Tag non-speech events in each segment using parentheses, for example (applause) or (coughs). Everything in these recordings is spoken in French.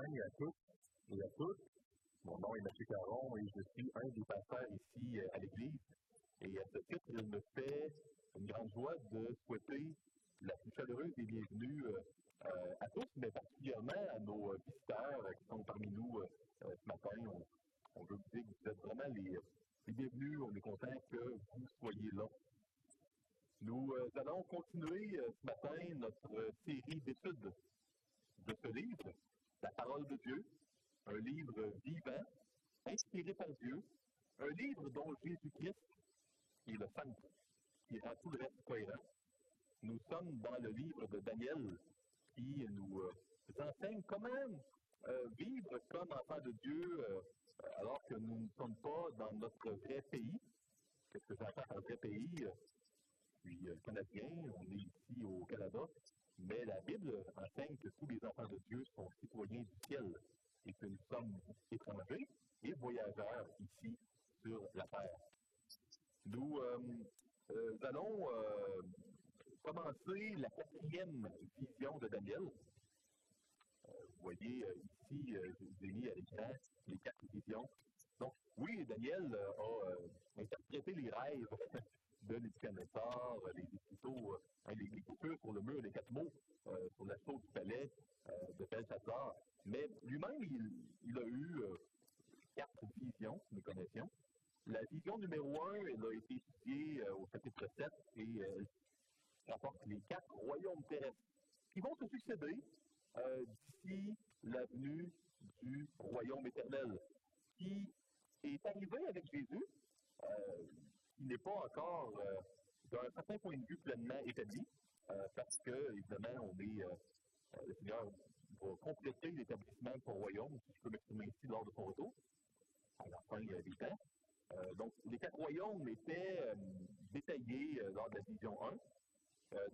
à tous et à toutes. Mon nom est Mathieu Caron et je suis un des pasteurs ici euh, à l'Église. Et à ce titre, il me fait une grande joie de souhaiter la plus chaleureuse des bienvenues euh, euh, à tous, mais particulièrement à nos visiteurs qui sont parmi nous ce matin. On, veut vous dire que vous êtes vraiment les bienvenus. On est content que vous soyez là. Nous allons continuer ce matin notre série d'études de ce livre, La parole de Dieu, un livre vivant, inspiré par Dieu, un livre dont Jésus-Christ est le centre, qui rend tout le reste cohérent. Nous sommes dans le livre de Daniel qui nous euh, enseigne comment euh, vivre comme enfant de Dieu euh, alors que nous ne sommes pas dans notre vrai pays. Qu'est-ce que j'entends par vrai pays? Je suis canadien, on est ici au Canada, mais la Bible enseigne que tous les enfants de Dieu sont citoyens du ciel et que nous sommes étrangers et voyageurs ici sur la terre. Nous, euh, euh, allons euh, commencer la quatrième vision de Daniel. vous voyez ici, je vous ai mis à l'écran les quatre visions. Donc, oui, Daniel a interprété les rêves de Nebuchadnezzar, les écriteaux, hein, les, les sur le mur, les quatre mots sur la chaude du palais de Belshazzar. Mais lui-même, il, a eu euh, quatre visions, nous connaissions. La vision numéro un, elle a été étudiée euh, au chapitre 7 et elle euh, rapporte les quatre royaumes terrestres qui vont se succéder d'ici la venue du royaume éternel, qui est arrivé avec Jésus, qui n'est pas encore, d'un certain point de vue, pleinement établi, parce que, évidemment, on est, le Seigneur va compléter l'établissement de son royaume, si je peux m'exprimer ici, lors de son retour, à la fin des temps. Euh, donc, les quatre royaumes étaient euh, détaillés euh, lors de la vision 1.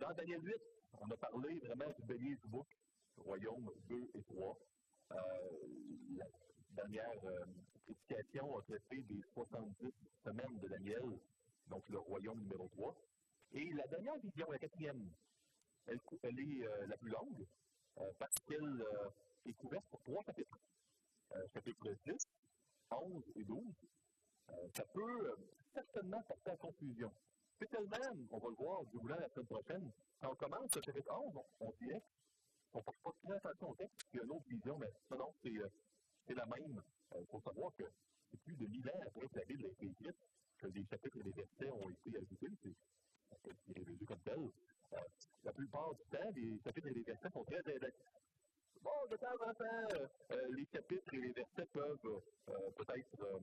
dans Daniel 8, on a parlé vraiment du bélier du bouc, royaume 2 et 3. la dernière prédication a traité des 70 semaines de Daniel, donc le royaume numéro 3. Et la dernière vision, la quatrième, elle, elle est la plus longue, euh, parce qu'elle euh, est couverte pour trois chapitres. Euh, chapitres 10, 11 et 12. ça peut certainement porter à confusion. Spécialement, on va le voir du roulant la semaine prochaine, quand on commence le chapitre 11, on, dirait qu'on ne porte pas très attention au texte, a une autre vision, mais non, c'est la même. Il faut savoir que c'est plus de 1000 ans après que la Bible a été écrite que les chapitres et les versets ont été ajoutés. C'est résolu comme tel la plupart du temps, les chapitres et les versets sont très Bon, de temps en temps, euh, les chapitres et les versets peuvent euh, peut-être euh,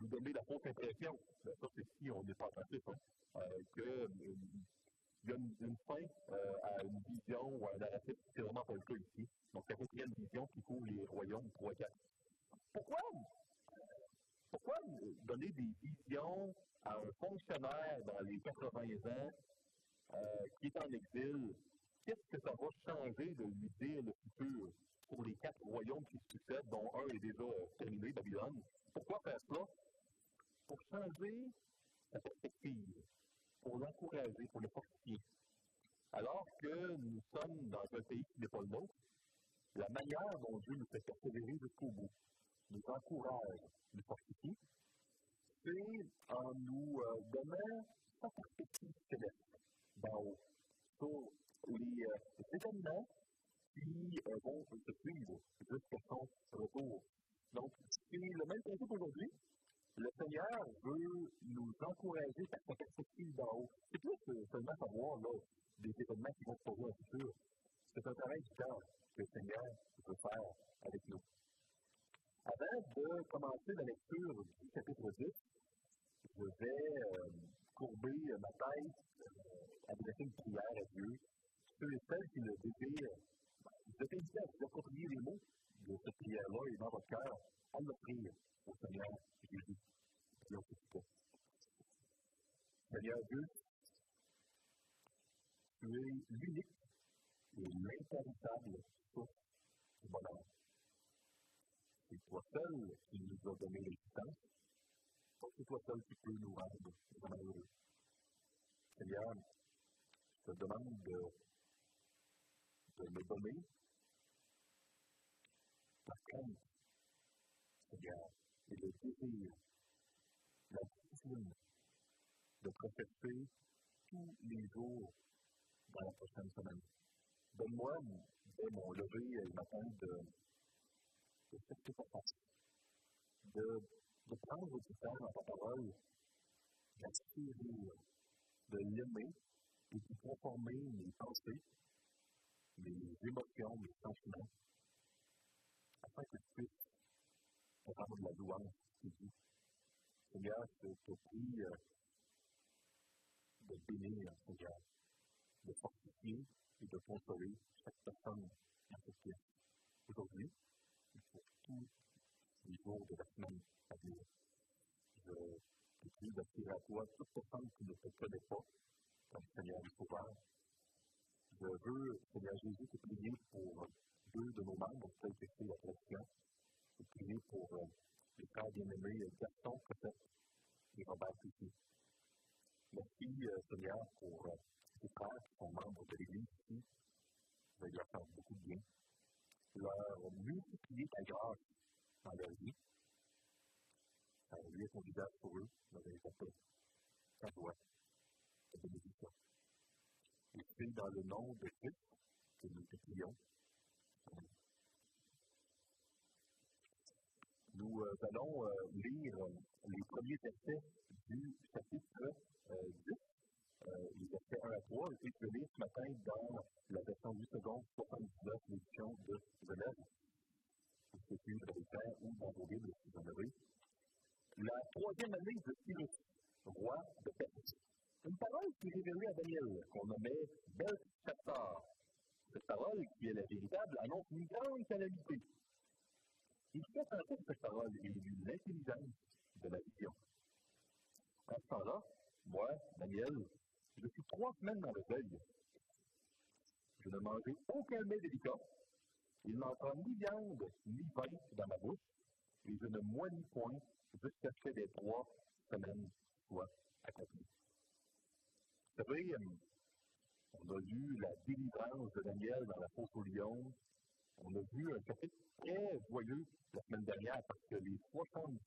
nous donner la fausse impression, ça c'est si on n'est pas attentif, hein, qu'il y a une, fin à une vision ou à un narratif. C'est vraiment pas le cas ici. Donc, la quatrième vision qui couvre les royaumes 3 4. Pourquoi? Pourquoi donner des visions à un fonctionnaire dans les 80 ans euh, qui est en exil, qu'est-ce que ça va changer de lui dire le futur pour les quatre royaumes qui succèdent, dont un est déjà terminé, Babylone? Pourquoi faire cela? Pour changer la perspective, pour l'encourager, pour le fortifier. Alors que nous sommes dans un pays qui n'est pas le nôtre, la manière dont Dieu nous fait persévérer jusqu'au bout, nous encourage, nous fortifie, c'est en nous euh, donnant sa perspective céleste d'en haut sur les, euh, événements qui euh, vont se suivre jusqu'à son retour. Donc, c'est le même principe aujourd'hui. Le Seigneur veut nous encourager par sa perspective d'en haut. C'est plus euh, seulement savoir là, des événements qui vont se produire le futur. C'est un travail du cœur que le Seigneur veut faire avec nous. Avant de commencer la lecture du chapitre 10, je vais euh, courber ma tête adresser une prière à Dieu. Ceux et celles qui le désirent, vous êtes invités à vous les mots de cette prière-là et dans votre cœur, à l'offrir au Seigneur Jésus. Seigneur Dieu, tu es l'unique et l'intarissable source du bonheur. C'est toi seul qui nous a donné l'existence. C'est toi seul qui peux nous rendre heureux. Seigneur, te demande de, de me donner Par contre, Seigneur, et le désir, la discipline de profiter tous les jours dans la prochaine semaine. Donne-moi, dès mon lever le matin, de, faire ce que de, de prendre du temps dans ta parole, d'aspirer, de l'aimer et de conformer mes pensées, mes émotions, mes sentiments, afin que tu puisses te rendre de la louange qui dit Seigneur, je te prie euh, de bénir, Seigneur, de fortifier et de consoler chaque personne dans cette pièce. Aujourd'hui, tous les jours de la semaine à venir. Je te prie d'attirer à toi toute personne qui ne te connaît pas comme Seigneur et Sauveur. Je veux, Seigneur Jésus, te prier pour deux de nos membres, tels que c'est la tradition. Te prier pour euh, les frères bien-aimés Gaston, peut-être, et Robert ici. Merci, euh, Seigneur, pour euh, ces frères qui sont membres de l'Église ici. Vous allez leur faire beaucoup de bien. Leur multiplier ta grâce dans leur vie. Ça lui son visage pour eux, les appels, ta joie, ta bénédiction. Et c'est dans le nom de Christ que nous prions. Nous euh, allons euh, lire euh, les premiers versets du chapitre 10, les versets 1 à 3, et je vais lire ce matin dans la version 8 secondes 79, l'édition de Genève. Suivre les pères ou dans vos Bibles si vous en. La troisième année de Cyrus, roi de Perse. Une parole qui est révélée à Daniel, qu'on nommait Belshazzar. Cette parole, qui est la véritable, annonce une grande calamité il fait un peu cette parole et il l'intelligence de la vision. À ce temps-là, moi, Daniel, je suis trois semaines dans le deuil. Je ne mangeais aucun mets délicat. Il n'entra ni viande ni vin dans ma bouche, et je ne moignis point jusqu'à ce que les trois semaines soient accomplies. Vous savez, on a vu la délivrance de Daniel dans la fosse au lion, on a vu un chapitre très joyeux la semaine dernière parce que les 70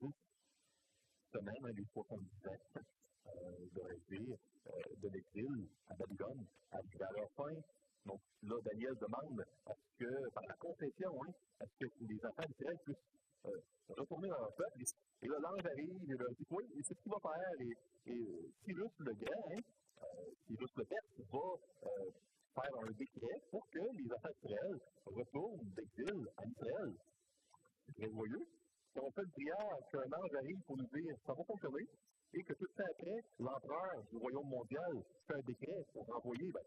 semaines, les 70 ans euh, de rêver euh, de l'exil à Babylone à leur fin. Donc là, Daniel demande à ce que, par la confession, hein, à ce que les enfants d'Israël puissent euh, retourner dans leur peuple? Et là, l'ange arrive et leur dit Oui, c'est ce qu'il va faire. Et, et Cyrus le Grand, hein, Cyrus le Perse, va faire un décret pour que les enfants d'Israël retournent d'exil en Israël. C'est très joyeux. Si on fait une prière qu'un ange arrive pour nous dire ça va fonctionner, et que tout ça après, l'empereur du royaume mondial fait un décret pour renvoyer, ben,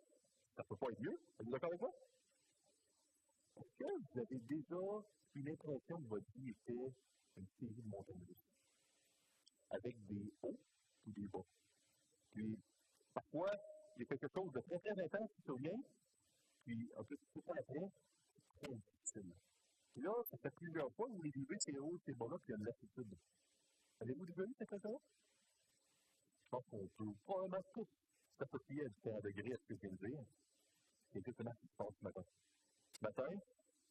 ça ne peut pas être mieux. Vous êtes d'accord avec moi? Est-ce que vous avez déjà eu l'impression que votre vie était une série de montagnes russes? Avec des hauts ou des bas? Puis, parfois, il y a quelque chose de très, très intense qui survient, puis un peu tout ça après, c'est très difficile. Et là, ça fait plusieurs fois que vous les vivez, ces hauts, ces bas-là, puis il y a de l'attitude. Avez-vous déjà vu cette chose-là? Je pense qu'on peut probablement tous s'associer à différents degrés à ce que je viens de dire? C'est exactement ce qui se passe ce matin? Ce matin,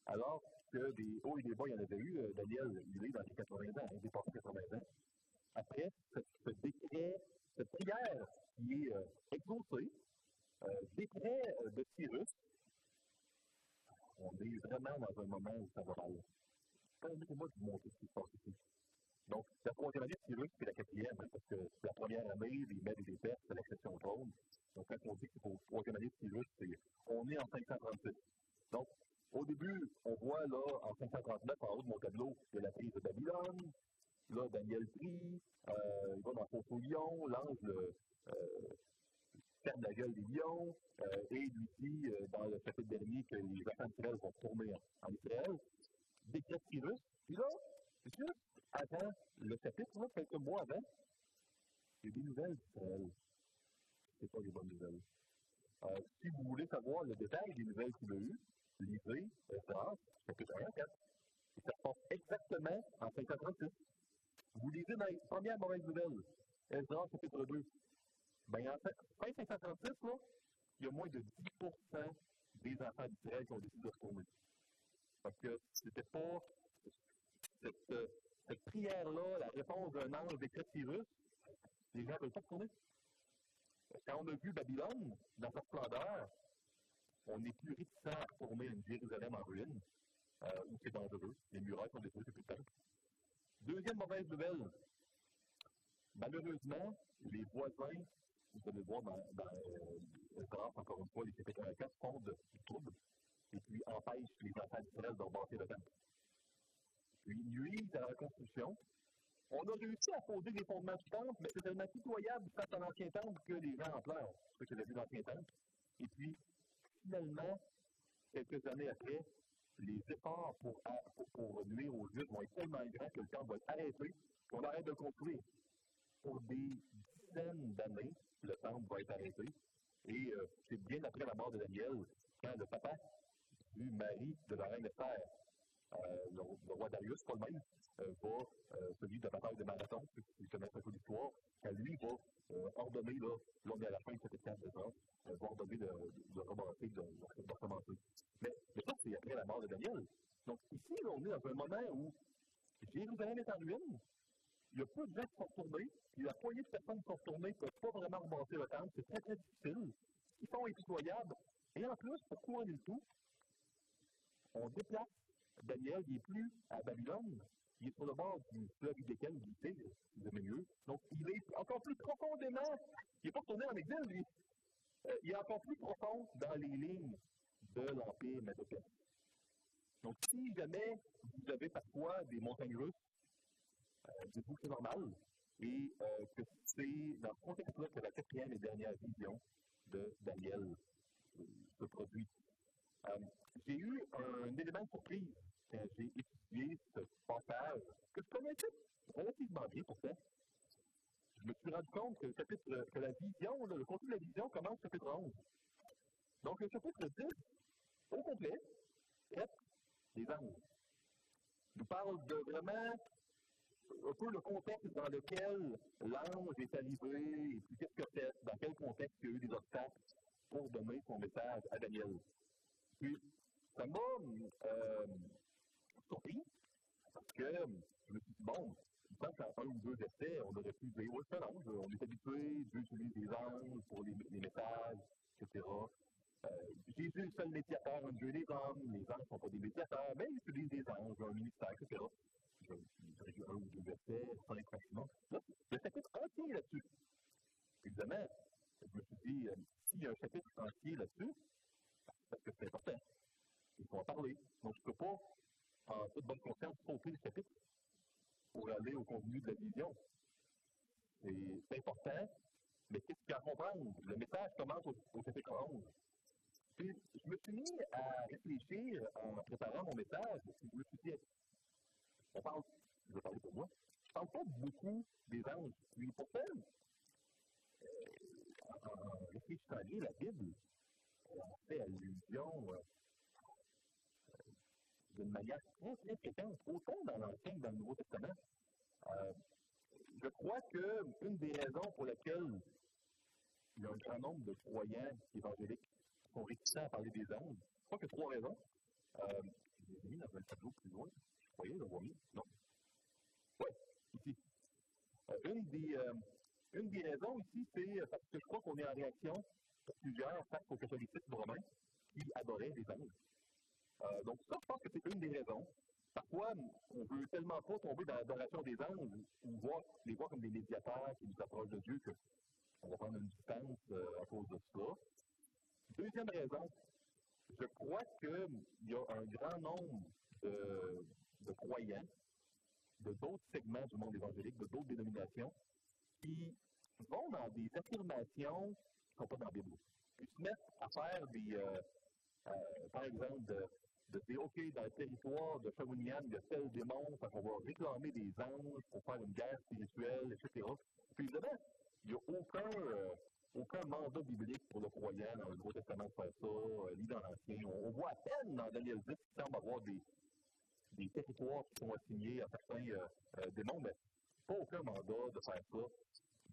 alors que des hauts et des bas, il y en avait eu, euh, Daniel, il est dans les 80 ans, il est passé 80 ans. Après, ce, ce décret, cette prière qui est euh, exaucée, euh, décret euh, de Cyrus, on est vraiment dans un moment où ça va mal. Permettez-moi de vous montrer ce qui se passe ici. Donc, la troisième année de Cyrus, c'est la quatrième, parce que c'est la première année, les Mèdes et les Perses, c'est l'exception trône. Donc, quand on dit que c'est pour la troisième année de Cyrus, c'est, on est en 536. Donc, au début, on voit là, en 539, en haut de mon tableau, il y a la prise de Babylone. Là, Daniel prie, euh, il va dans son au lion, l'ange le, euh, ferme la gueule des lions euh, et lui dit euh, dans le chapitre dernier que les enfants d'Israël vont tourner en, Israël. Décret Cyrus. Puis là, juste avant le chapitre, là, quelques mois avant, a des nouvelles d'Israël. C'est pas des bonnes nouvelles. Euh, si vous voulez savoir le détail des nouvelles qu'il a eues, lisez Esdras, chapitre 1 à 4. Et ça se passe exactement en 536. Vous lisez dans les premières mauvaises nouvelles, Esdras, chapitre 2. Ben, en fait, fin 536, là, il y a moins de 10 des enfants d'Israël qui ont décidé de retourner. Parce que c'était pas cette, euh, cette prière-là, la réponse d'un ange décret Cyrus, les gens ne veulent pas retourner. Quand on a vu Babylone dans sa splendeur, on est plus réticent à à une Jérusalem en ruine, euh, où c'est dangereux. Les murailles sont détruites, c'est plus simple. Deuxième mauvaise nouvelle. Malheureusement, les voisins, vous allez voir dans, dans euh, encore une fois, les CP4 font de troubles et puis empêchent les enfants d'Israël de rebâtir le temple. Nuisent à la reconstruction. On a réussi à poser les fondements du temple, mais c'est tellement pitoyable face à l'ancien temple que les gens en pleurent, ceux qui avaient vu l'ancien temple. Et puis, finalement, quelques années après, les efforts pour, pour, pour, nuire aux Juifs vont être tellement grands que le temple va être arrêté, qu'on arrête de construire. Pour des dizaines d'années, le temple va être arrêté. Et euh, c'est bien après la mort de Daniel, quand le papa du mari de la reine Esther, le, le, roi Darius, pas le même, euh, va, euh, celui de la bataille de Marathon, qui connaît un peu l'histoire, quand lui va euh, ordonner, là, là est à la fin de cette étape de temps, euh, va ordonner de, remonter, de, de, recommencer. Mais, mais ça, c'est après la mort de Daniel. Donc ici, là, on est dans un moment où Jérusalem est en ruine, il y a peu de gens qui sont retournés, puis la poignée de personnes qui sont retournées ne peuvent pas vraiment remonter le temple, c'est très très difficile. Ils sont impitoyables. Et en plus, pour couronner le tout, on déplace Daniel, n'est plus à Babylone, il est sur le bord du fleuve Idéken, du Tigre, aimez mieux. Donc, il est encore plus profondément, il n'est pas retourné en exil, lui. Euh, il est encore plus profond dans les lignes de l'Empire médocène. Donc, si jamais vous avez parfois des montagnes russes, euh, dites-vous que c'est normal et euh, que c'est dans ce contexte-là que la quatrième et dernière vision de Daniel se produit. Euh, j'ai eu un élément de surprise j'ai étudié ce passage que je connaissais relativement bien pour ça. Je me suis rendu compte que le chapitre, que la vision, le contenu de la vision commence au chapitre 11. Donc, le chapitre 10, au complet, traite des anges. nous parle de vraiment un peu le contexte dans lequel l'ange est arrivé, et puis qu'est-ce que fait, dans quel contexte il y a eu des obstacles pour donner son message à Daniel. Puis, ça m'a euh, surpris, parce que je me suis dit, bon, pense qu'en un ou deux essais, on aurait pu dire, oui, c'est un ange, on est habitué, Dieu utilise des anges pour les, messages, etc. Euh, Jésus est le seul médiateur entre Dieu et les hommes, les anges ne sont pas des médiateurs, mais ils utilisent des anges, un ministère, etc. J'ai eu un ou deux versets, cinq maximum. Là, le chapitre entier là-dessus. Évidemment, je me suis dit, euh, s'il y a un chapitre entier là-dessus, parce que c'est important. Il faut en parler. Donc, je ne peux pas, en toute bonne conscience, sauter le chapitre pour aller au contenu de la vision. C'est important, mais qu'est-ce qu'il y a à comprendre? Le message commence au, chapitre 11. Puis, je me suis mis à réfléchir en préparant mon message, je me suis dit, on parle, je vais parler pour moi, je parle pas beaucoup des anges. Puis pourtant, euh, en, réfléchissant bien la Bible, on fait allusion euh, d'une manière très, très fréquente, autant dans l'Ancien que dans le Nouveau Testament. Euh, je crois qu'une des raisons pour lesquelles il y a un grand nombre de croyants évangéliques sont réticents à parler des anges, je crois a trois raisons. Euh, je les ai mis dans un tableau plus loin. Je croyais l'avoir mis. Non? Oui, ici. Euh, une, des, une des raisons ici, c'est parce que je crois qu'on est en réaction plusieurs face au catholicisme romain qui adorait les anges. Euh, donc, ça, je pense que c'est une des raisons. Parfois, on ne veut tellement pas tomber dans l'adoration des anges ou voir, les voir comme des médiateurs qui nous approchent de Dieu qu'on va prendre une distance euh, à cause de ça. Deuxième raison, je crois qu'il y a un grand nombre de, croyants de d'autres segments du monde évangélique, de d'autres dénominations, qui vont dans des affirmations qui ne sont pas dans la Bible. Ils se mettent à faire des, euh, par exemple, de, de dire, OK, dans le territoire de Shawinigan, il y a tel démon, qu'on va réclamer des anges pour faire une guerre spirituelle, etc. Puis évidemment, il n'y a aucun, euh, aucun mandat biblique pour le croyant dans le Nouveau Testament de faire ça, euh, ni dans l'Ancien. On, on, voit à peine dans Daniel 10 qu'il semble avoir des, territoires qui sont assignés à certains euh, démons, mais pas aucun mandat de faire ça.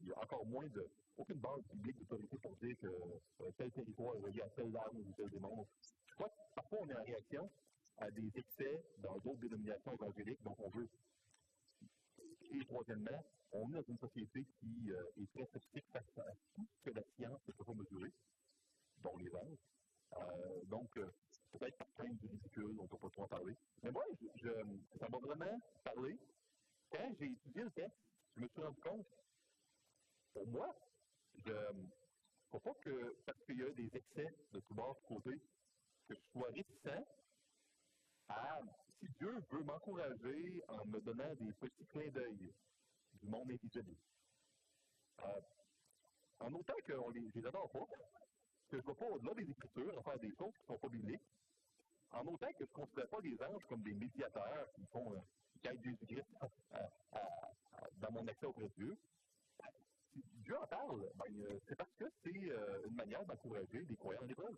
Il y a encore moins de, aucune base biblique d'autorité pour dire que tel territoire est relié à tel arme ou tel démon. Crois parfois on est en réaction, à des excès dans d'autres dénominations évangéliques. Donc, on veut. Et troisièmement, on est dans une société qui euh, est très sceptique face à tout ce que la science ne peut pas mesurer, dont les anges. Euh, donc, euh, peut-être par du ridicule, on ne peut pas trop en parler. Mais moi, ça m'a vraiment parlé. Quand j'ai étudié le texte, je me suis rendu compte, pour moi, je ne faut pas que, parce qu'il y a des excès de tout bord, de côté, que je sois réticent à, si Dieu veut m'encourager en me donnant des petits clins d'œil du monde invisible. Euh, en autant que je les, les adore pas, que je ne vais pas au-delà des Écritures à faire des choses qui ne sont pas bibliques, en autant que je ne considère pas les anges comme des médiateurs qui font, euh, aident Jésus-Christ dans mon accès auprès de Dieu, si Dieu en parle, ben, euh, c'est parce que c'est euh, une manière d'encourager des croyants en l'épreuve.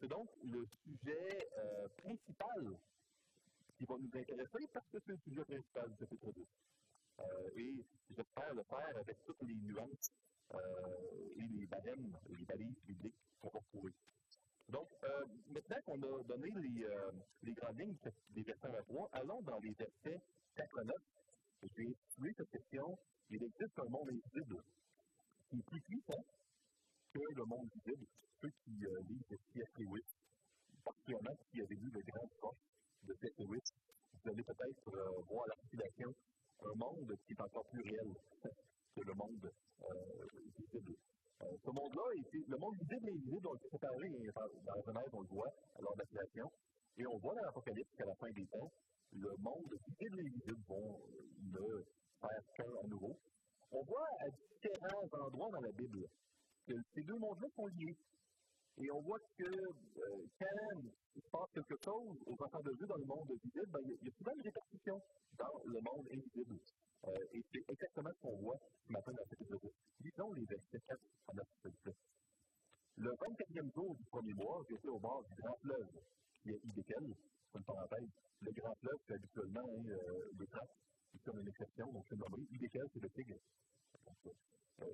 C'est donc le sujet euh, principal qui va nous intéresser parce que c'est le sujet principal du chapitre 2. Euh, et j'espère le faire avec toutes les nuances euh, et les barèmes, les balises bibliques qu'on va retrouver. Donc, euh, maintenant qu'on a donné les, grandes lignes des versets 23, allons dans les versets 4 à 9. Je vais intituler cette question Il existe un monde invisible qui est plus puissant que le monde visible. Ceux qui euh, lisent C.S. Lewis, particulièrement qui avaient lu le grand proche de C.S. Lewis, vous allez peut-être euh, voir l'articulation un monde qui est encore plus réel (laughs) que le monde euh, visible. Euh, ce monde-là, le monde visible et invisible ont été séparés dans la Genèse, on le voit lors de. Et on voit dans l'Apocalypse qu'à la fin des temps, le monde visible et invisible vont le faire qu'un à nouveau. On voit à différents endroits dans la Bible que ces deux mondes-là sont liés. Et on voit que euh, quand il se passe quelque chose aux enfants de Dieu dans le monde visible, ben, il, y a, souvent une répercussion dans le monde invisible. Euh, et c'est exactement ce qu'on voit ce matin dans cette épisode. Lisons les versets 4 à 9, Le 24e jour du premier mois, j'étais au bord du grand fleuve, qui est Idékel, une parenthèse. Le grand fleuve, c'est habituellement hein, euh, le traces, c'est comme une exception, donc c'est nommé. Idékel, c'est le tigre. Euh,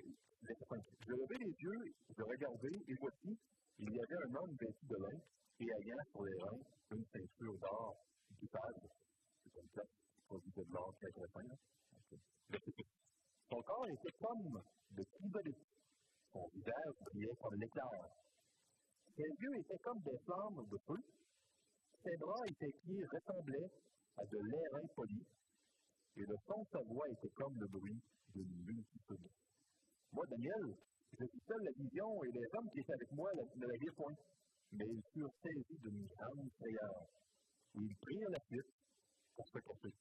je levai les yeux, je regardais, et voici, il y avait un homme vêtu de lin et ayant sur les reins une ceinture d'or du padre. C'est comme ça, produisait de l'or très fin. Son corps était comme de chrysolite. Son visage brillait comme l'éclair. Ses yeux étaient comme des flammes de feu. Ses bras et ses pieds ressemblaient à de l'airain poli. Et le son de sa voix était comme le bruit d'une multitude. Moi, Daniel, la vision et les hommes qui étaient avec moi ne la virent point. Mais ils furent saisis d'une grande frayeur. Ils prirent la fuite pour se cacher.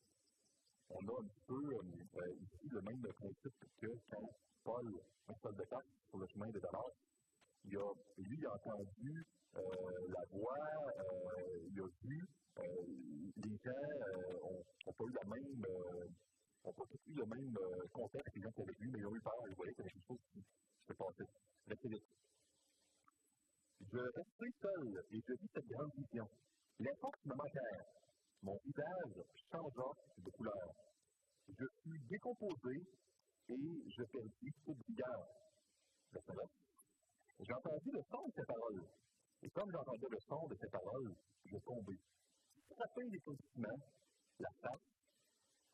On a un peu euh, ici le même principe que quand Paul, un soldat sur le chemin de Damas, il a, lui, a entendu euh, la voix, euh, il a vu, les gens n'ont pas eu la même, n'ont pas eu le même contexte que les gens qui avaient vu, mais ils ont eu peur, ils voyaient qu'il y avait quelque chose qui se passait. Je restai seul et je vis cette grande vision. Les forces me manquèrent. Mon visage changea de couleur. Je fus décomposé et je perdis toute vigueur. J'entendis le son de ces paroles. Et comme j'entendais le son de ces paroles, je tombai. Frappé définitivement la face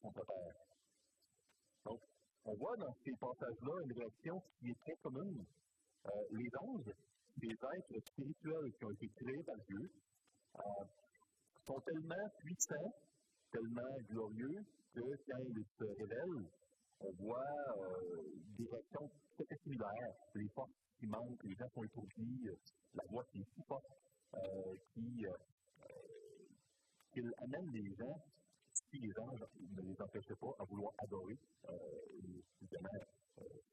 contre terre. Donc, on voit dans ces passages-là une réaction qui est très commune. Euh, les anges, des êtres spirituels qui ont été créés par Dieu, euh, sont tellement puissants, tellement glorieux, que quand ils se révèlent, on voit euh, des réactions très similaires. Les forces qui manquent, les gens sont étourdis, la voix qui est si forte, qui, qui amène les gens si les anges ne les empêchaient pas à vouloir adorer, euh,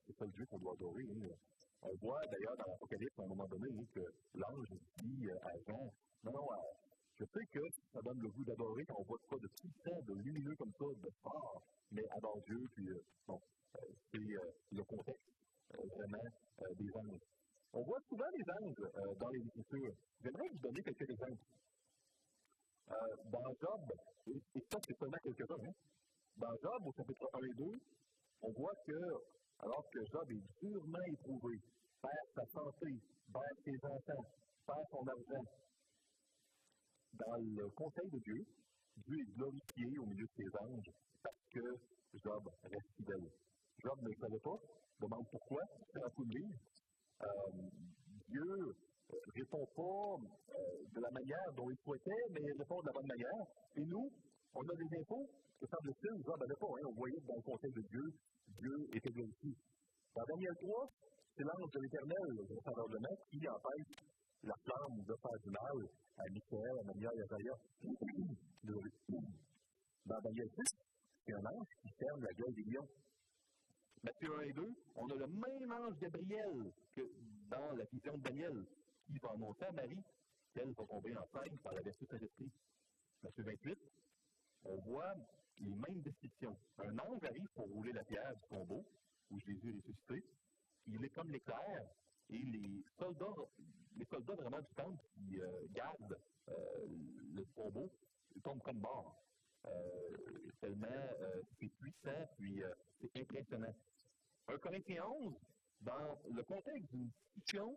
c'est ça le Dieu qu'on doit adorer. Hein. On voit d'ailleurs dans l'Apocalypse, à un moment donné, que l'ange dit à Jean, non, non, euh, je sais que ça donne le goût d'adorer quand on voit pas de puissant, de lumineux comme ça, de fort, mais adore Dieu, puis euh, bon, euh, c'est euh, le contexte vraiment des anges. On voit souvent les anges dans les Écritures. J'aimerais vous donner quelques exemples. Euh, dans Job, et, ça c'est seulement quelques-uns, hein, dans Job, au chapitre 1 et 2, on voit que, alors que Job est durement éprouvé, perd sa santé, perd ses enfants, perd son argent, dans le conseil de Dieu, Dieu est glorifié au milieu de ses anges parce que Job reste fidèle. Job ne le savait pas, demande pourquoi, c'est un coup de. Euh, Dieu ne répond pas euh, de la manière dont il souhaitait, mais il répond de la bonne manière. Et nous, on a des infos que semble-t-il, Job n'avait pas. Hein, on voyait dans le conseil de Dieu, Dieu était glorifié. Dans Daniel 3, c'est l'ange de l'Éternel, le saveur de maître, qui empêche la flamme de faire du mal à Michael, à Mania et à Zaya. (coughs) Dans Daniel 6, c'est un ange qui ferme la gueule des lions. Matthieu 1 et 2, on a le même ange Gabriel que dans la vision de Daniel, qui va annoncer à Marie qu'elle va tomber enceinte par la vertu de. Matthieu 28, on voit les mêmes descriptions. Un ange arrive pour rouler la pierre du tombeau où Jésus est ressuscité. Il est comme l'éclair et les soldats, les soldats vraiment du temple qui euh, gardent euh, le tombeau tombent comme morts. Euh, tellement euh, c'est puissant, puis c'est impressionnant. 1 Corinthiens 11, dans le contexte d'une discussion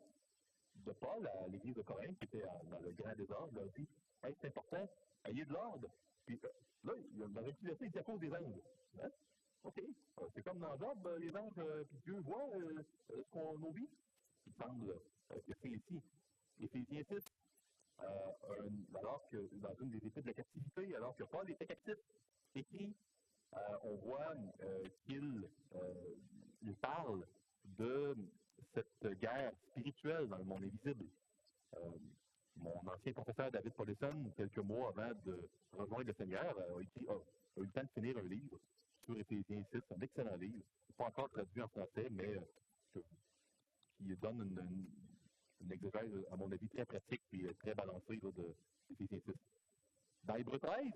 de Paul à l'église de Corinthe, qui était dans le grand désordre, il a dit hey, c'est important, ayez de l'ordre. Puis là, dans verset, il cause des anges. Hein? OK. C'est comme dans Job, les anges, puis Dieu voit ce qu'on vit. Il semble que c'est ici. Éphésiens 6, euh, alors que dans une des études de la captivité, alors que Paul était captif, écrit, euh, on voit euh, qu'il il parle de cette guerre spirituelle dans le monde invisible. Mon ancien professeur David Paulison, quelques mois avant de rejoindre le Seigneur, a, écrit, eu le temps de finir un livre sur Éphésiens 6, un excellent livre, pas encore traduit en français, mais qui donne une, une exégèse, à mon avis, très pratique et euh, très balancée de Éphésiens 6. Dans Hébreu 13,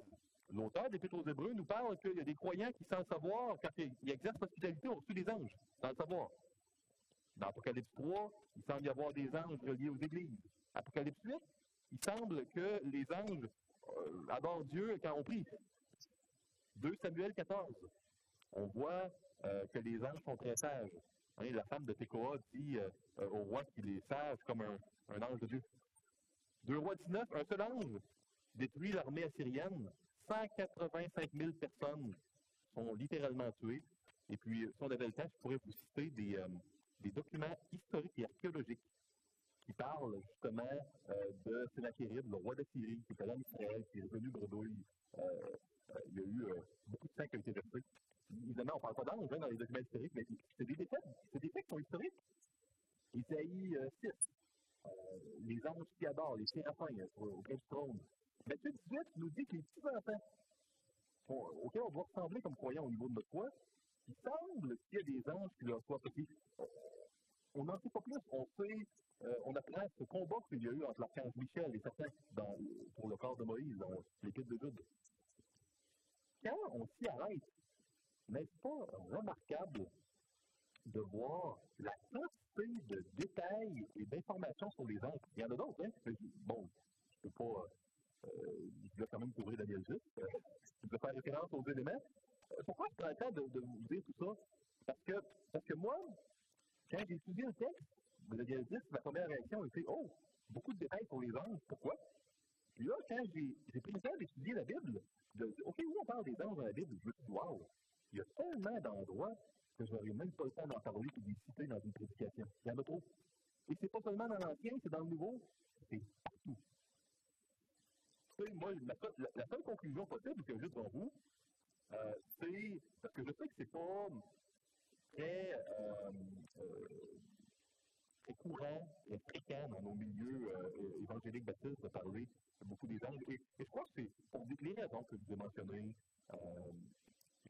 l'auteur des aux Hébreux nous parle qu'il y a des croyants qui, sans le savoir, quand ils exercent l'hospitalité, ont reçu des anges, sans le savoir. Dans Apocalypse 3, il semble y avoir des anges reliés aux églises. Apocalypse 8, il semble que les anges euh, adorent Dieu quand on prie. 2 Samuel 14, on voit euh, que les anges sont très sages. Hein, la femme de Tekoa dit euh, au roi qu'il est sage comme un, ange de Dieu. Deux rois 19, un seul ange détruit l'armée assyrienne. 185 000 personnes sont littéralement tuées. Et puis, si on avait le temps, je pourrais vous citer des, documents historiques et archéologiques qui parlent justement de Sennacherib, le roi d'Assyrie, qui était là en Israël, qui est revenu bredouille. il y a eu beaucoup de sang qui a été versé évidemment, on ne parle pas d'ange hein, dans les documents historiques, mais c'est des détails, c'est des faits qui sont historiques. Isaïe 6, euh, euh, les anges qui adorent, les séraphins euh, au du trône. Matthieu 18 nous dit que les petits-enfants, auxquels on doit ressembler comme croyants au niveau de notre foi, il semble qu'il y a des anges qui leur soient petits. On n'en sait pas plus. On sait, on apprend ce combat qu'il y a eu entre l'archange Michel et certains dans, pour le corps de Moïse dans l'épître de Jude. Quand on s'y arrête, n'est-ce pas remarquable de voir la quantité de détails et d'informations sur les anges? Il y en a d'autres, hein? Bon, je ne peux pas. Euh, je vais quand même couvrir Daniel 10. Euh, je vais faire référence aux éléments. Euh, pourquoi je prends le temps de, de, vous dire tout ça? Parce que, parce que moi, quand j'ai étudié le texte Daniel 10, ma première réaction était Oh, beaucoup de détails pour les anges. Pourquoi? Puis là, quand j'ai pris le temps d'étudier la Bible, de, OK, oui, on parle des anges dans la Bible, je me suis dit, wow, il y a tellement d'endroits que je n'aurais même pas le temps d'en parler et de les citer dans une prédication. Il y en a trop. Et c'est pas seulement dans l'Ancien, c'est dans le Nouveau, c'est partout. moi, la, seule conclusion possible que j'ai devant vous, euh, c'est, parce que je sais que c'est pas très, euh, euh, très courant et fréquent dans nos milieux euh, évangéliques baptistes de parler beaucoup des anges. Et, je crois que c'est pour les raisons que vous ai mentionnées,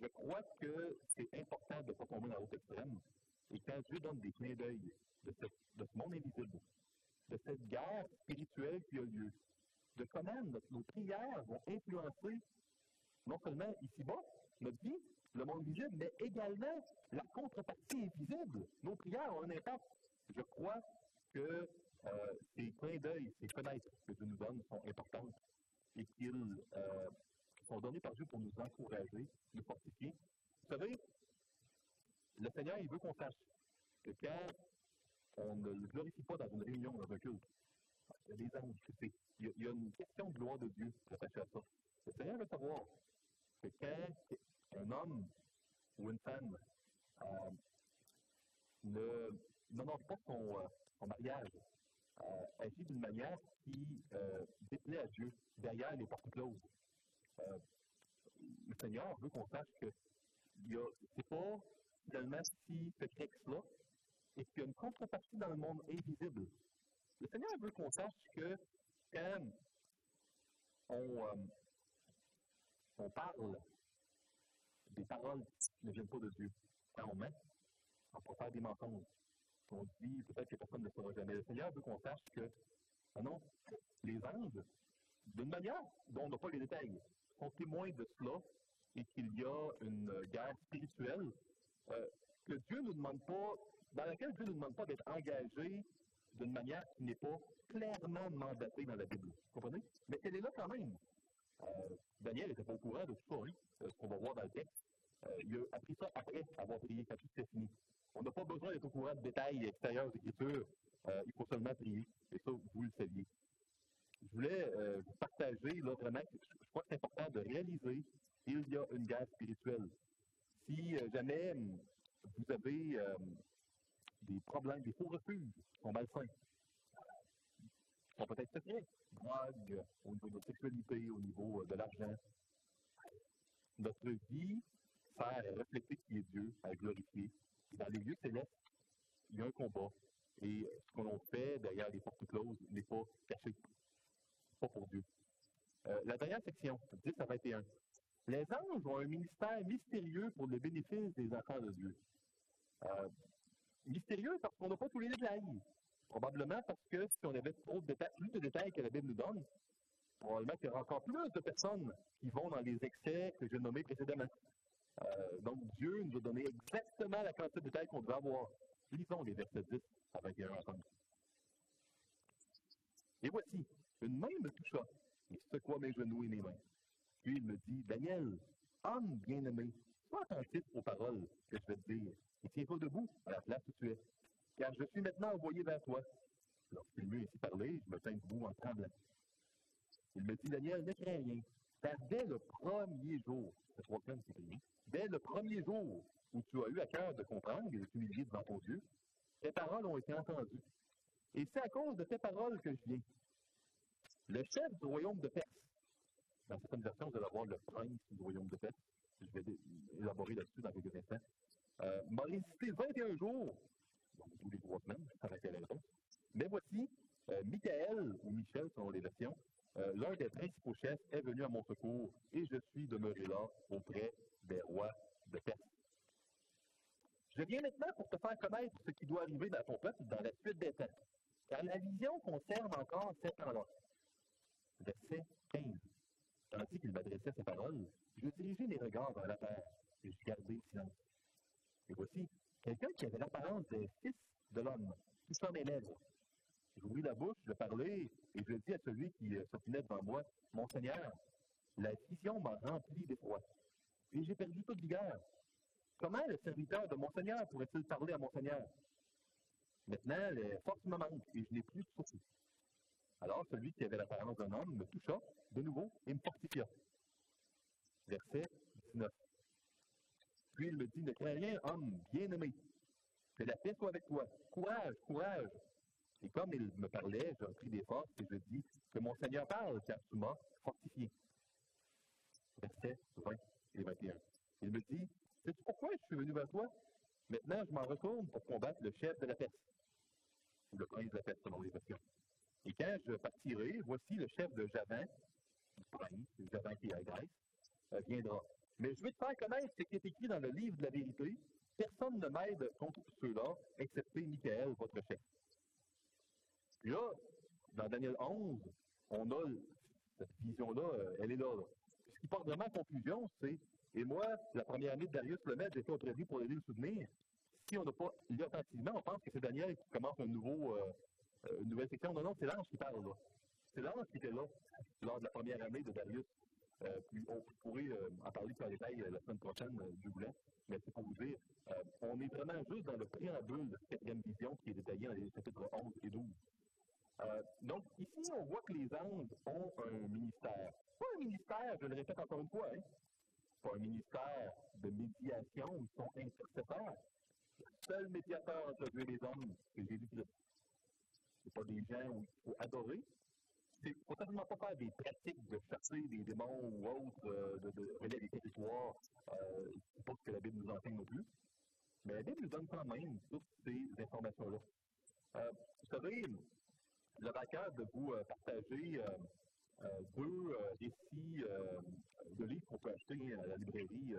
je crois que c'est important de ne pas tomber dans l'autre extrême. Et quand Dieu donne des clins d'œil de, ce monde invisible, de cette guerre spirituelle qui a lieu, de comment nos prières vont influencer non seulement ici-bas, notre vie, le monde visible, mais également la contrepartie invisible. Nos prières ont un impact. Je crois que euh, ces clins d'œil, ces fenêtres que Dieu nous donne sont importantes et qu'ils euh, sont donnés par Dieu pour nous encourager, nous fortifier. Vous savez, le Seigneur, il veut qu'on sache que quand on ne le glorifie pas dans une réunion, dans un culte, des anges. Il y, a, une question de gloire de Dieu attachée à ça. Le Seigneur veut savoir que quand un homme ou une femme euh, ne n'honore pas son, mariage, euh, agit d'une manière qui euh, déplaît à Dieu derrière les portes closes. Euh, le Seigneur veut qu'on sache que ce n'est pas finalement si secret que cela, et qu'il y a une contrepartie dans le monde invisible. Le Seigneur veut qu'on sache que quand on, euh, on parle des paroles qui ne viennent pas de Dieu, quand on ment, on peut faire des mensonges. On dit peut-être que personne ne saura jamais. Le Seigneur veut qu'on sache que, ah les anges, d'une manière dont on n'a pas les détails, sont témoins de cela et qu'il y a une guerre spirituelle euh, que Dieu ne demande pas, dans laquelle Dieu ne nous demande pas d'être engagé d'une manière qui n'est pas clairement mandatée dans la Bible. Vous comprenez? Mais elle est là quand même. Euh, Daniel n'était pas au courant de tout ça, hein, euh, ce qu'on va voir dans le texte. il a appris ça après avoir prié, quand tout était fini. On n'a pas besoin d'être au courant de détails extérieurs d'écriture. il faut seulement prier. Et ça, vous le saviez. Je voulais vous partager, là, vraiment, je crois que c'est important de réaliser qu'il y a une guerre spirituelle. Si jamais hum, vous avez hum, des problèmes, des faux refuges qui sont malsains, qui sont peut-être secrets, drogue, au niveau de notre sexualité, au niveau euh, de l'argent, notre vie sert à refléter qui est Dieu, à glorifier. Dans les lieux célestes, il y a un combat. Et ce qu'on fait derrière les portes closes n'est pas caché. Pas pour Dieu. Euh, la dernière section, 10 à 21. Les anges ont un ministère mystérieux pour le bénéfice des enfants de Dieu. Euh, mystérieux parce qu'on n'a pas tous les détails. Probablement parce que si on avait trop de détails, plus de détails que la Bible nous donne, probablement qu'il y aura encore plus de personnes qui vont dans les excès que j'ai nommés précédemment. Euh, donc Dieu nous a donné exactement la quantité de détails qu'on devait avoir. Lisons les versets 10 à 21 ensemble. Et voici, une main me toucha et secoua mes genoux et mes mains? Puis il me dit, Daniel, homme bien-aimé, sois attentif aux paroles que je vais te dire, et tiens-toi debout à la place où tu es, car je suis maintenant envoyé vers toi. Lorsqu'il m'eut ainsi parlé, je me tins debout en tremblant. Il me dit, Daniel, ne crains rien, car dès le premier jour, c'est trois qui dès le premier jour où tu as eu à cœur de comprendre et de t'humilier devant ton Dieu, tes paroles ont été entendues. Et c'est à cause de tes paroles que je viens. Le chef du royaume de Perse, dans certaines versions, vous allez avoir le prince du royaume de Perse. Je vais élaborer là-dessus dans quelques instants. Euh, m'a résisté 21 jours, donc tous les trois semaines, avec la raison. Mais voici, euh, Michael, ou Michel selon les versions, euh, l'un des principaux chefs est venu à mon secours et je suis demeuré là auprès des rois de Perse. Je viens maintenant pour te faire connaître ce qui doit arriver dans ton peuple dans la suite des temps, car la vision concerne encore sept ans-là. Verset 15. Tandis qu'il m'adressait ces paroles, je dirigeais mes regards vers la terre et je gardais silence. Et voici, quelqu'un qui avait l'apparence des fils de l'homme, s'en mes lèvres. J'ouvris la bouche, je parlais, et je dis à celui qui euh, s'obstinait devant moi, Mon Seigneur, la vision m'a rempli d'effroi, et j'ai perdu toute vigueur. Comment le serviteur de mon Seigneur pourrait-il parler à mon Seigneur? Maintenant, les forces me manquent, et je n'ai plus de souffle. Alors celui qui avait l'apparence d'un homme me toucha de nouveau et me fortifia. Verset 19. Puis il me dit, ne crains rien, homme bien-aimé, que la paix soit avec toi. Courage, courage. Et comme il me parlait, j'ai repris des forces et je dis, que mon Seigneur parle, car tu m'as fortifié. Verset 20 et 21. Il me dit, sais-tu pourquoi je suis venu vers toi? Maintenant, je m'en retourne pour combattre le chef de la peste, ou le prince de la peste, selon les versions. Et quand je partirai, voici le chef de Javan, le prince, Javan qui est à Grèce, euh, viendra. Mais je vais te faire connaître ce qui est écrit dans le livre de la vérité. Personne ne m'aide contre ceux-là, excepté Michael, votre chef. Là, dans Daniel 11, on a cette vision-là, euh, elle est là, Ce qui porte vraiment à confusion, c'est, et moi, la première année de Darius le Maître, j'étais au pour aider le souvenir. Si on n'a pas lu attentivement, on pense que c'est Daniel qui commence un nouveau, euh, euh, une nouvelle section. Non, non, c'est l'ange qui parle là. C'est l'ange qui était là lors de la première année de Darius. Puis on pourrait en parler plus en détail la semaine prochaine du boulet, mais c'est pour vous dire, on est vraiment juste dans le préambule de cette quatrième vision qui est détaillée dans les chapitres 11 et 12. Euh, donc, ici, on voit que les anges ont un ministère. Pas un ministère, je le répète encore une fois, hein, pas un ministère de médiation, ils sont intercesseurs. Le seul médiateur entre Dieu et les hommes, c'est Jésus-Christ. Ce pas des gens où il faut adorer. Il ne faut certainement pas faire des pratiques de chasser des démons ou autres, euh, de, de des territoires. Euh, pas ce que la Bible nous enseigne non plus. Mais la Bible nous donne quand même toutes ces informations-là. Euh, vous savez, j'avais à de vous euh, partager euh, euh, deux récits de livres qu'on peut acheter à la librairie.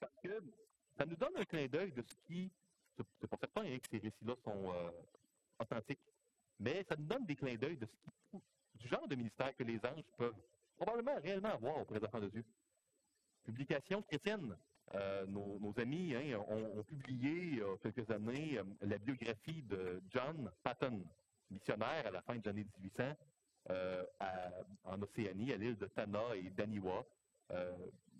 parce que ça nous donne un clin d'œil de ce qui. C'est pas certain hein, que ces récits-là sont authentiques, mais ça nous donne des clins d'œil de ce du genre de ministère que les anges peuvent probablement réellement avoir auprès des enfants de Dieu. Publication chrétienne, euh, nos, amis hein, ont, publié il y a quelques années euh, la biographie de John Patton, missionnaire à la fin des années 1800 euh, en Océanie, à l'île de Tana et d'Aniwa,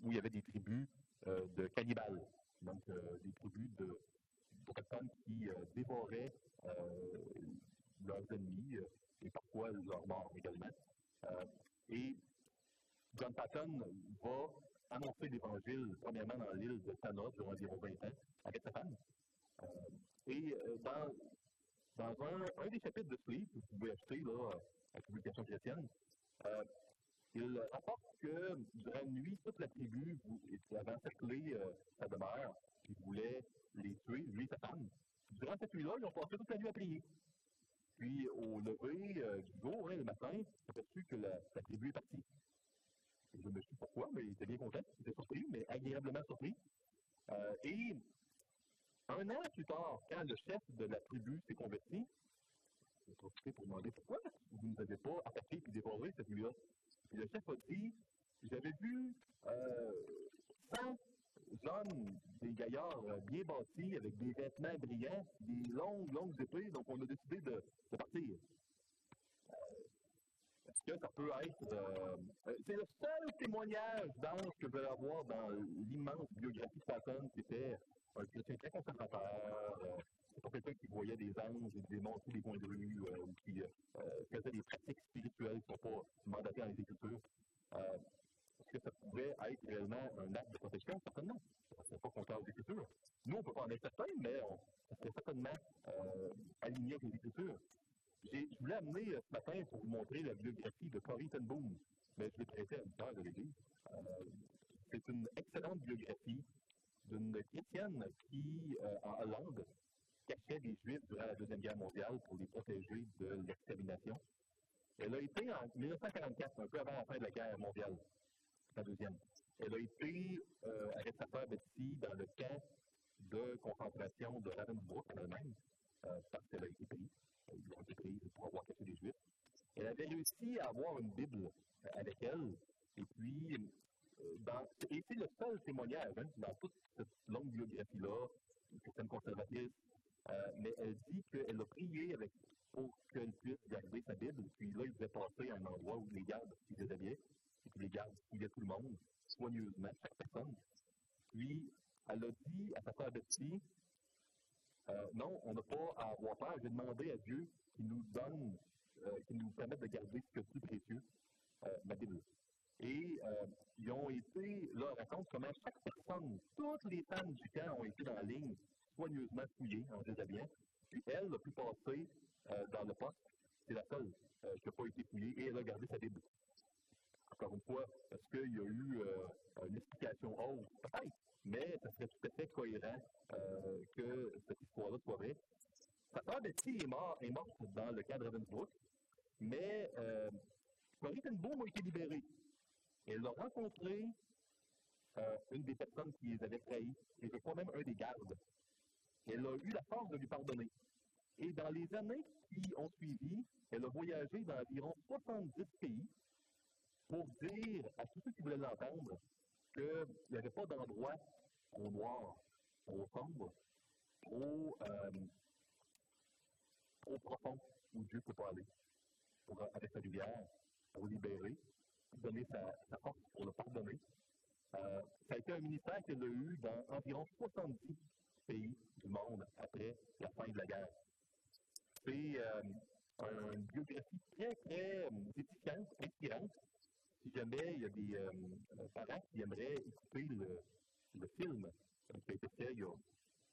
où il y avait des tribus de cannibales, donc des tribus de, personnes qui dévoraient leurs ennemis et parfois leurs morts également. et John Patton va annoncer l'Évangile, premièrement dans l'île de Tana, durant environ 20 ans, avec sa femme. Et euh, dans, un, des chapitres de ce livre, que vous pouvez acheter à la publication chrétienne, euh, il rapporte que durant la nuit, toute la tribu avait encerclé euh, sa demeure, il voulait les tuer, lui et sa femme. Durant cette nuit-là, ils ont passé toute la nuit à prier. Puis, au lever euh, du jour, hein, le matin, ils ont aperçu que la, la tribu est partie. Je me suis pourquoi, mais il était bien content. Il était surpris, mais agréablement surpris. Euh, et un an plus tard, quand le chef de la tribu s'est converti, a profité pour demander pourquoi vous ne nous avez pas attaqué et dévoré cette nuit-là. Puis le chef a dit J'avais vu euh, 100 hommes, des gaillards euh, bien bâtis, avec des vêtements brillants, des longues, longues épées, donc on a décidé de partir que ça peut être. Euh, euh, c'est le seul témoignage d'ange que je vais avoir dans l'immense biographie de Patton, qui était un chrétien très conservateur. Euh, c'est pas quelqu'un qui voyait des anges et des démons tous les coins de rue ou qui faisait des pratiques spirituelles qui ne sont pas mandatées dans les Écritures. Est-ce que ça pouvait être réellement un acte de protection? Certainement. Serait pas contraire aux Écritures. Nous, on peut pas en être certain, mais on, serait certainement aligné avec les Écritures. Je voulais amener euh, ce matin pour vous montrer la biographie de Corrie ten Boom, mais je l'ai prêté à une de l'Église. Euh, c'est une excellente biographie d'une chrétienne qui, euh, en Hollande, cachait des Juifs durant la Deuxième Guerre mondiale pour les protéger de l'extermination. Elle a été en 1944, un peu avant la fin de la guerre mondiale, la deuxième. Elle a été, avec sa sœur Betsy, dans le camp de concentration de Ravensbrück en Allemagne, parce qu'elle a été prise pour avoir caché les Juifs. Elle avait réussi à avoir une Bible euh, avec elle. Et puis, euh, dans, et c'est le seul témoignage hein, dans toute cette longue biographie-là, certaine conservatrice, euh, mais elle dit qu'elle a prié avec, pour qu'elle puisse garder sa Bible. Puis là, il devait passer à un endroit où les gardes ils déshabillaient, et puis les gardes fouillaient tout le monde, soigneusement, chaque personne. Puis, elle a dit à sa sœur Betsy, euh, non, on n'a pas à avoir peur. J'ai demandé à Dieu qu'il nous donne, euh, qu'il nous permette de garder ce que plus précieux, euh, ma Bible. Et ils ont été, là, raconte comment chaque personne, toutes les femmes du camp ont été dans la ligne, soigneusement fouillées en déshabillant. Puis elle a pu passer dans le poste. C'est la seule qui n'a pas été fouillée et elle a gardé sa Bible. Encore une fois, est-ce qu'il y a eu une explication autre? Peut-être mais ça serait tout à fait cohérent euh, que cette histoire-là soit vraie. Sa sœur Betty est, mort, morte dans le cadre Ravensbrück, mais euh, Corrie ten a été libérée. Elle a rencontré euh, une des personnes qui les avait trahis, et je crois même un des gardes. Elle a eu la force de lui pardonner. Et dans les années qui ont suivi, elle a voyagé dans environ 70 pays pour dire à tous ceux qui voulaient l'entendre qu'il n'y avait pas d'endroit au noir, au sombre, trop, euh, trop profond où Dieu peut pas aller pour, avec sa lumière, pour libérer, pour donner sa, force, pour le pardonner. Euh, ça a été un ministère qu'elle a eu dans environ 70 pays du monde après la fin de la guerre. C'est euh, une biographie très, très édifiante, inspirante. Si jamais il y a des parents qui aimeraient écouter le, film qui a été fait, il y a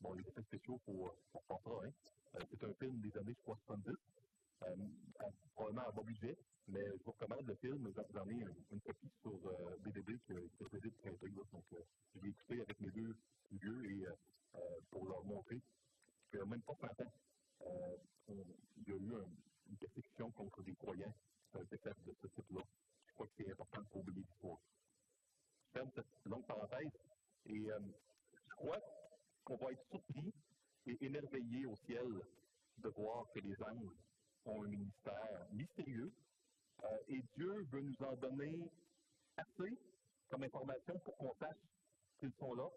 bon, les effets spéciaux pour, pour hein. c'est un film des années, je crois, 70. Euh, probablement à bon budget, mais je vous recommande le film. J'en ai une, une, copie sur euh, BDB qui est de printer. Donc, euh, je l'ai écouté avec mes deux vieux et euh, pour leur montrer même pas 100 ans, il y a eu un, une persécution contre des croyants faites de ce type-là. Je crois que c'est important pour oublier l'histoire. Je ferme cette longue parenthèse et je crois qu'on va être surpris et émerveillé au ciel de voir que les anges ont un ministère mystérieux euh, et Dieu veut nous en donner assez comme information pour qu'on sache qu'ils sont là,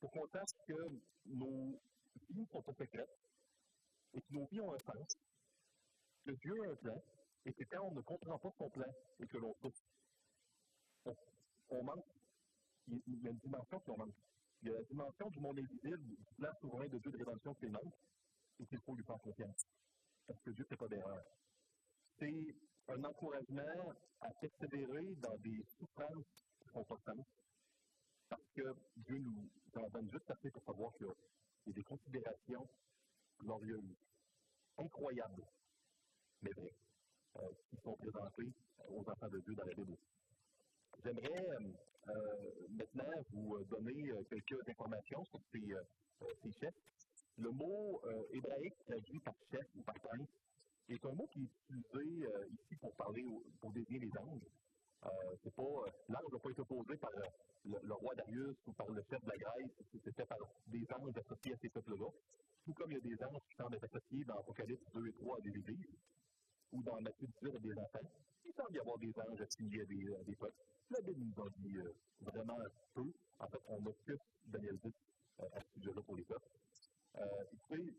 pour qu'on sache que nos vies sont pas secrètes et que nos vies ont un sens, que Dieu a un plan et que quand on ne comprend pas son plan et que l'on souffre, on, manque. Il y a une dimension qu'on manque. Il y a la dimension du monde invisible, du plan souverain de Dieu de rédemption qui manque et qu'il faut lui faire confiance parce que Dieu ne fait pas d'erreur. C'est un encouragement à persévérer dans des souffrances qui sens, parce que Dieu nous en donne juste assez pour savoir qu'il y a des considérations glorieuses, incroyables, mais vraies, euh, qui sont présentées aux enfants de Dieu dans la Bible. J'aimerais euh, maintenant vous donner quelques informations sur ces, euh, chefs le mot euh, hébraïque traduit par chef ou par prince est un mot qui est utilisé euh, ici pour parler, pour désigner les anges. Euh, pas, l'ange n'a pas été posé par le, roi Darius ou par le chef de la Grèce, c'était par des anges associés à ces peuples-là. Tout comme il y a des anges qui semblent être associés dans Apocalypse 2 et 3 à des églises, ou dans 18 à des enfants, il semble y avoir des anges assignés à des, à des peuples. La Bible nous en dit vraiment peu. En fait, on plus Daniel 10 à ce sujet-là pour les peuples. Euh, écoutez,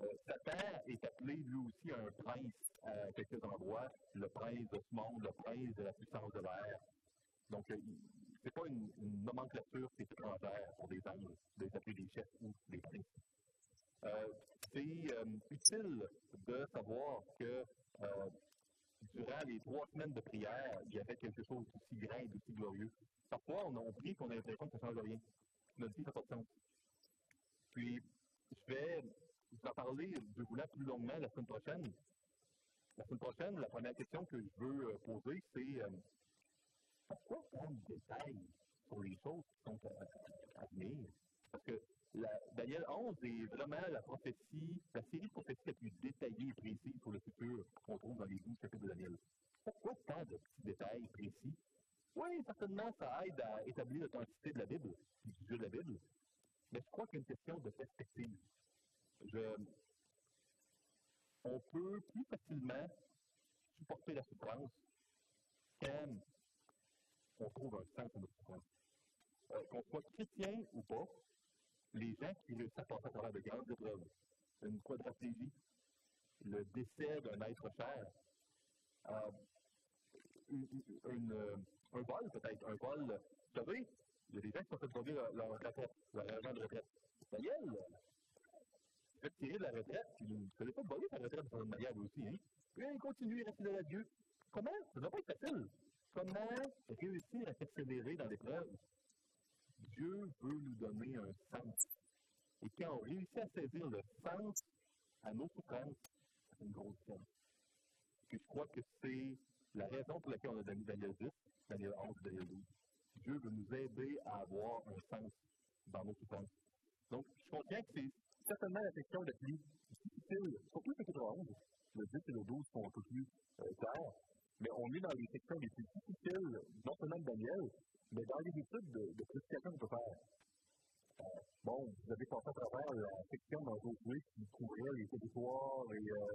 euh, Satan est appelé lui aussi un prince à quelques endroits, le prince de ce monde, le prince de la puissance de l'air. Donc, euh, ce n'est pas une, nomenclature qui est étrangère pour des anges, de les appeler des chefs ou des princes. c'est utile de savoir que les trois semaines de prière, il y avait quelque chose d'aussi grand et d'aussi glorieux. Parfois, on, a prie qu'on a l'impression que ça ne change rien? Notre vie, ça. Puis, je vais vous en parler de vous plus longuement la semaine prochaine. La semaine prochaine, la première question que je veux euh, poser, c'est euh, pourquoi prendre des détails sur les choses qui sont à, venir? Parce que Daniel 11 est vraiment la prophétie, la série de prophéties la plus détaillée et précise sur le futur qu'on trouve dans les 12 chapitres de Daniel. Pourquoi tant de petits détails précis? Oui, certainement, ça aide à établir l'authenticité de la Bible, du sujet de la Bible, mais je crois qu'il y a une question de perspective. on peut plus facilement supporter la souffrance quand on trouve un sens à notre souffrance. Euh, qu'on soit chrétien ou pas, les gens qui réussissent à passer à travers de grandes épreuves, une quadraplégie, le décès d'un être cher, euh, un vol peut-être, un vol, vous savez, il y a des gens qui sont fait leur, retraite, leur argent de retraite. Daniel, il fait tirer de la retraite, puis il ne pas voler sa retraite de cette manière aussi. Hein? Puis il continue, il reste fidèle à Dieu. Comment? Ça ne doit pas être facile. Comment réussir à persévérer dans l'épreuve? Dieu veut nous donner un sens. Et quand on réussit à saisir le sens à nos souffrances, c'est une grosse chance. Je crois que c'est la raison pour laquelle on a donné Daniel 10, Daniel 11, Daniel 12. Dieu veut nous aider à avoir un sens dans nos souffrances. Donc, je contiens que c'est certainement la question la plus difficile, surtout le chapitre 11. Le 10 et le 12 sont un peu plus euh, clairs, mais on est dans les sections les plus difficiles, non seulement de Daniel, mais dans les études de, de prédication qu'on peut faire. Euh, bon, vous avez passé à travers la section dans Josué qui couvrait les territoires et euh,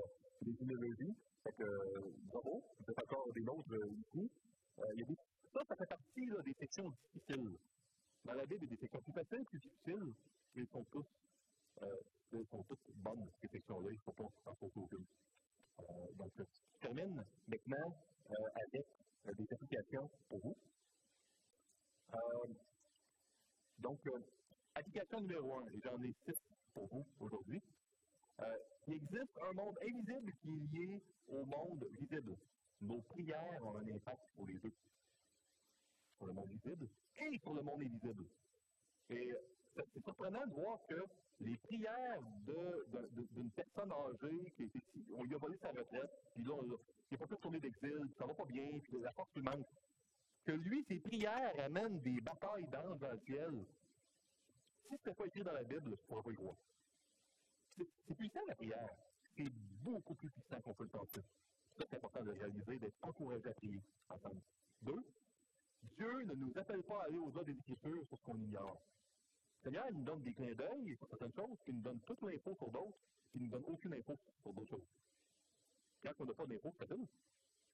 les généalogies. Fait que, euh, bravo, vous êtes encore des nôtres ici. Ça, ça fait partie des sections difficiles. Dans la Bible, il y a des sections plus faciles, plus difficiles, mais sont elles sont toutes bonnes, ces sections-là. Il ne faut pas en sauter aucune. Euh, donc, je termine maintenant avec des applications pour vous. Euh, donc, application numéro un, et j'en ai six pour vous aujourd'hui. Euh, il existe un monde invisible qui est lié au monde visible. Nos prières ont un impact sur les deux. Sur le monde visible et sur le monde invisible. Et c'est surprenant de voir que les prières d'une personne âgée on lui a volé sa retraite, puis là, il n'a pas pu tourner d'exil, ça va pas bien, puis la force lui manque. Que lui, ses prières amènent des batailles d'anges dans le ciel. Si ce n'était pas écrit dans la Bible, je ne pas y croire. C'est puissant la prière. C'est beaucoup plus puissant qu'on peut le penser. C'est important de réaliser, d'être encouragé à prier ensemble. Deux, Dieu ne nous appelle pas à aller au-delà des Écritures sur ce qu'on ignore. Seigneur nous donne des clins d'œil sur certaines choses, qui nous donne toute l'info sur d'autres, qui ne nous donne aucune info sur d'autres choses. Quand on n'a pas d'info, c'est facile.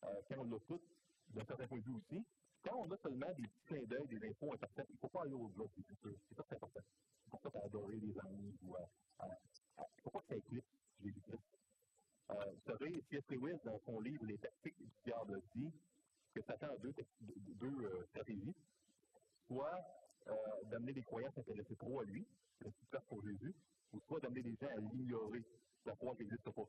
Euh, quand on l'a tout, d'un certain point de vue aussi, quand on a seulement des petits clins d'œil, des infos imparfaites, il ne faut pas aller des Écritures. C'est ça qui est important. C'est pour ça qu'à adorer les anges ou à, à, il ne faut pas que ça éclipse Jésus-Christ. Euh, vous savez. Lewis, dans son livre Les tactiques du diable, dit que Satan a deux, deux euh, stratégies. Soit euh, d'amener les croyants à s'intéresser trop à lui, le super pour Jésus, ou soit d'amener les gens à l'ignorer, la foi qui n'existe pas.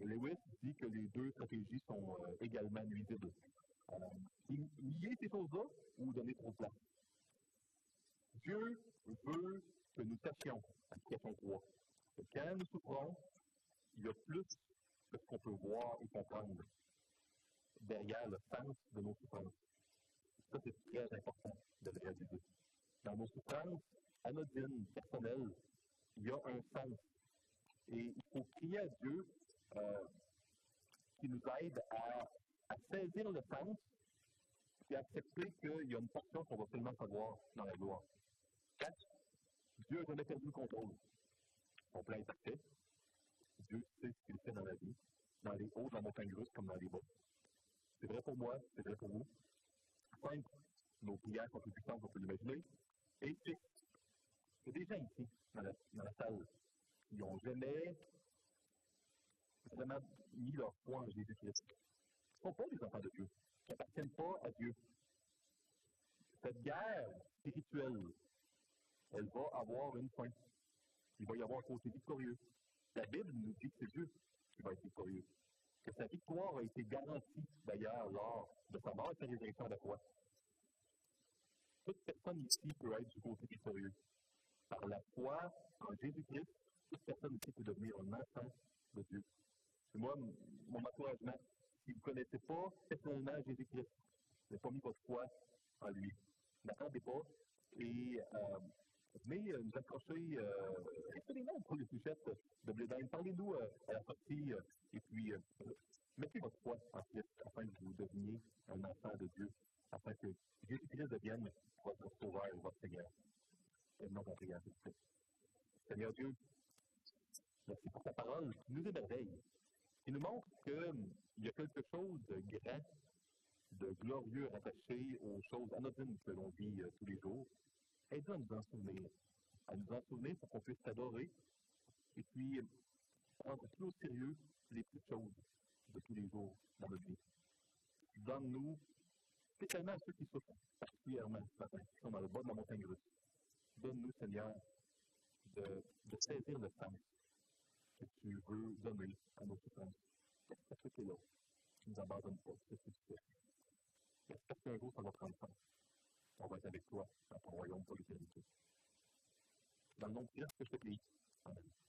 Lewis dit que les deux stratégies sont euh, également nuisibles. Nier ces choses-là ou donner trop de. Dieu veut que nous sachions, application 3, que quand nous souffrons, il y a plus que ce qu'on peut voir et comprendre derrière le sens de nos souffrances. Ça, c'est très important de le réaliser. Dans nos souffrances anodines, personnelles, il y a un sens. Et il faut prier à Dieu euh, qui nous aide à, à, saisir le sens et accepter qu'il y a une portion qu'on va seulement savoir dans la gloire. Quatre, Dieu n'a jamais perdu le contrôle. Son plan est parfait. Dieu sait ce qu'il fait dans la vie, dans les hauts dans la montagne russe comme dans les bas. C'est vrai pour moi, c'est vrai pour vous. Cinq, nos prières sont plus puissantes qu'on peut l'imaginer. Et six, il y a des gens ici, dans la, dans la salle, qui n'ont jamais vraiment mis leur foi en Jésus-Christ. Ne sont pas des enfants de Dieu. Ils n'appartiennent pas à Dieu. Cette guerre spirituelle, elle va avoir une fin. Il va y avoir un côté victorieux. La Bible nous dit que c'est Dieu qui va être victorieux que sa victoire a été garantie d'ailleurs lors de sa mort et sa résurrection à la croix. Toute personne ici peut être du côté victorieux. Par la foi en Jésus-Christ, toute personne ici peut devenir un enfant de Dieu. Et moi, mon encouragement, si vous ne connaissez pas personnellement Jésus-Christ, n'avez pas mis votre foi en lui, n'attendez pas. Et euh, venez euh, nous accrocher, euh, noms pour les sujettes de Blédine. Parlez-nous euh, à la sortie et puis mettez votre foi en Christ afin que vous deveniez un enfant de Dieu, afin que Jésus-Christ devienne votre sauveur et votre Seigneur. Prière, s'il Seigneur Dieu, merci pour ta parole. Qui nous émerveille, qui nous montre qu'il y a quelque chose de grand, de glorieux rattaché aux choses anodines que l'on vit tous les jours aide-nous à nous en souvenir, à nous en souvenir pour qu'on puisse t'adorer et puis prendre plus au sérieux les petites choses de tous les jours dans notre vie. Donne-nous, spécialement à ceux qui souffrent particulièrement qui sont dans le bas de la montagne russe. Donne-nous, Seigneur, de, de, saisir le sens que tu veux donner à nos souffrances. Parce que es là. Tu ne nous abandonnes pas. C'est ce que tu fais. J'espère qu'un jour, ça va prendre sens on va être avec toi dans ton royaume pour l'éternité. Dans le nom de Christ que je te prie. Amen.